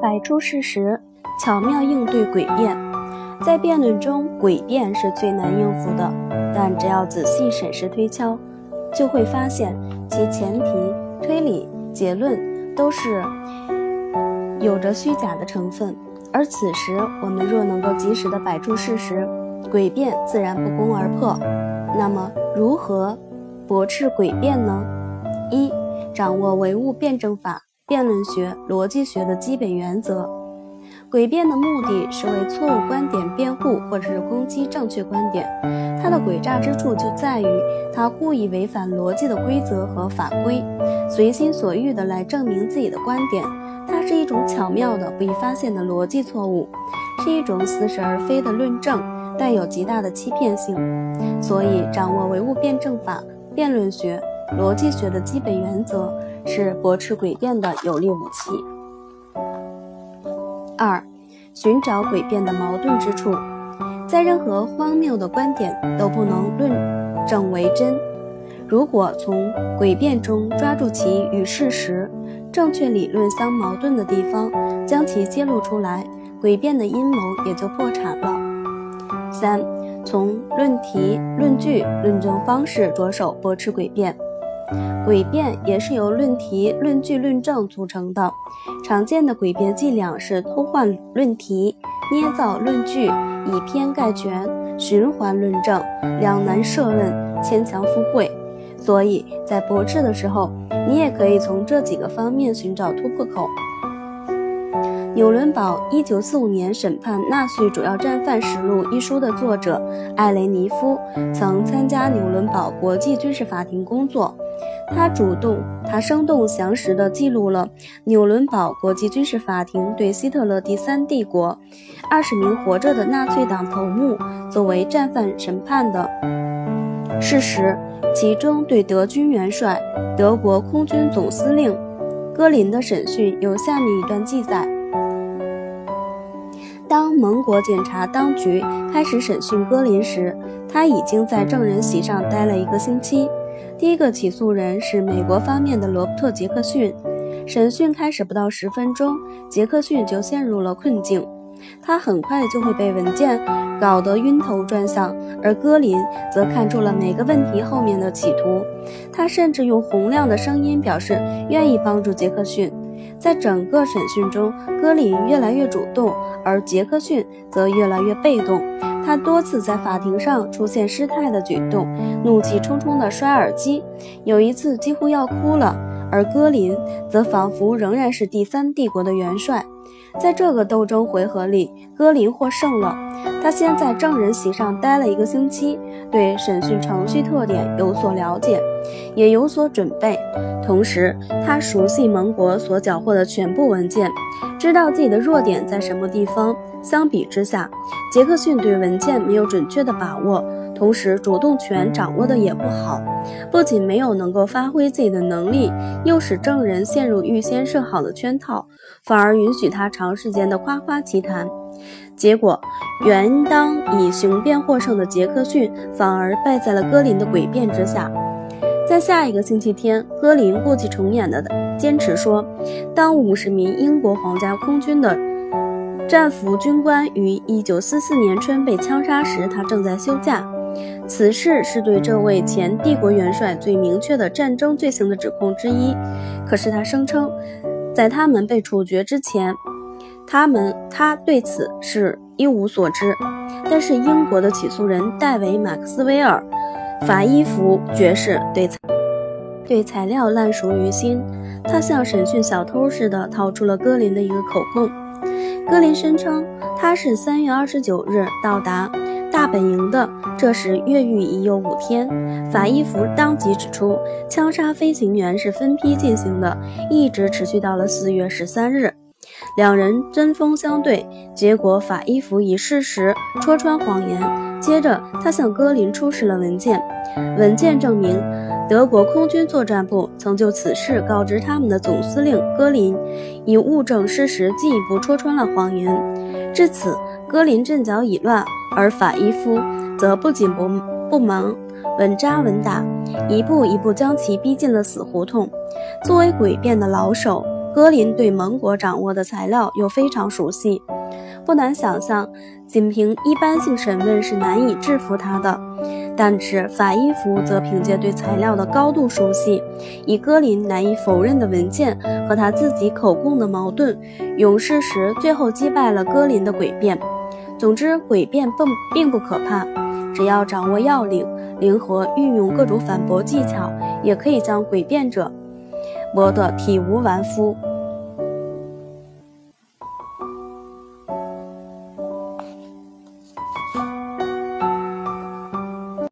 摆出事实，巧妙应对诡辩。在辩论中，诡辩是最难应付的，但只要仔细审视推敲，就会发现其前提、推理、结论都是有着虚假的成分。而此时，我们若能够及时的摆出事实，诡辩自然不攻而破。那么，如何驳斥诡辩呢？一、掌握唯物辩证法、辩论学、逻辑学的基本原则。诡辩的目的是为错误观点辩护，或者是攻击正确观点。它的诡诈之处就在于，它故意违反逻辑的规则和法规，随心所欲地来证明自己的观点。它是一种巧妙的、不易发现的逻辑错误，是一种似是而非的论证，带有极大的欺骗性。所以，掌握唯物辩证法、辩论学、逻辑学的基本原则，是驳斥诡辩的有力武器。二、寻找诡辩的矛盾之处，在任何荒谬的观点都不能论证为真。如果从诡辩中抓住其与事实、正确理论相矛盾的地方，将其揭露出来，诡辩的阴谋也就破产了。三、从论题、论据、论证方式着手驳斥诡辩。诡辩也是由论题、论据、论证组成的。常见的诡辩伎俩是偷换论题、捏造论据、以偏概全、循环论证、两难设问、牵强附会。所以在驳斥的时候，你也可以从这几个方面寻找突破口。纽伦堡一九四五年审判纳粹主要战犯实录一书的作者艾雷尼夫曾参加纽伦堡国际军事法庭工作。他主动，他生动详实地记录了纽伦堡国际军事法庭对希特勒第三帝国二十名活着的纳粹党头目作为战犯审判的事实，其中对德军元帅、德国空军总司令戈林的审讯有下面一段记载：当盟国检察当局开始审讯戈林时，他已经在证人席上待了一个星期。第一个起诉人是美国方面的罗伯特·杰克逊。审讯开始不到十分钟，杰克逊就陷入了困境。他很快就会被文件搞得晕头转向，而戈林则看出了每个问题后面的企图。他甚至用洪亮的声音表示愿意帮助杰克逊。在整个审讯中，戈林越来越主动，而杰克逊则越来越被动。他多次在法庭上出现失态的举动，怒气冲冲地摔耳机，有一次几乎要哭了。而戈林则仿佛仍然是第三帝国的元帅。在这个斗争回合里，戈林获胜了。他先在证人席上待了一个星期，对审讯程序特点有所了解，也有所准备。同时，他熟悉盟国所缴获的全部文件，知道自己的弱点在什么地方。相比之下，杰克逊对文件没有准确的把握，同时主动权掌握的也不好，不仅没有能够发挥自己的能力，又使证人陷入预先设好的圈套，反而允许他长时间的夸夸其谈。结果，原当以雄辩获胜的杰克逊，反而败在了戈林的诡辩之下。在下一个星期天，戈林故伎重演的坚持说，当五十名英国皇家空军的。战俘军官于一九四四年春被枪杀时，他正在休假。此事是对这位前帝国元帅最明确的战争罪行的指控之一。可是他声称，在他们被处决之前，他们他对此是一无所知。但是英国的起诉人戴维·马克斯韦尔·法伊福爵士对对材料烂熟于心，他像审讯小偷似的掏出了戈林的一个口供。戈林声称，他是三月二十九日到达大本营的。这时越狱已有五天。法伊弗当即指出，枪杀飞行员是分批进行的，一直持续到了四月十三日。两人针锋相对，结果法伊弗以事实戳穿谎言。接着，他向戈林出示了文件，文件证明。德国空军作战部曾就此事告知他们的总司令戈林，以物证事实进一步戳穿了谎言。至此，戈林阵脚已乱，而法伊夫则不紧不不忙，稳扎稳打，一步一步将其逼进了死胡同。作为诡辩的老手，戈林对盟国掌握的材料又非常熟悉，不难想象，仅凭一般性审问是难以制服他的。但是法伊弗则凭借对材料的高度熟悉，以戈林难以否认的文件和他自己口供的矛盾，勇士时最后击败了戈林的诡辩。总之，诡辩并并不可怕，只要掌握要领，灵活运用各种反驳技巧，也可以将诡辩者磨得体无完肤。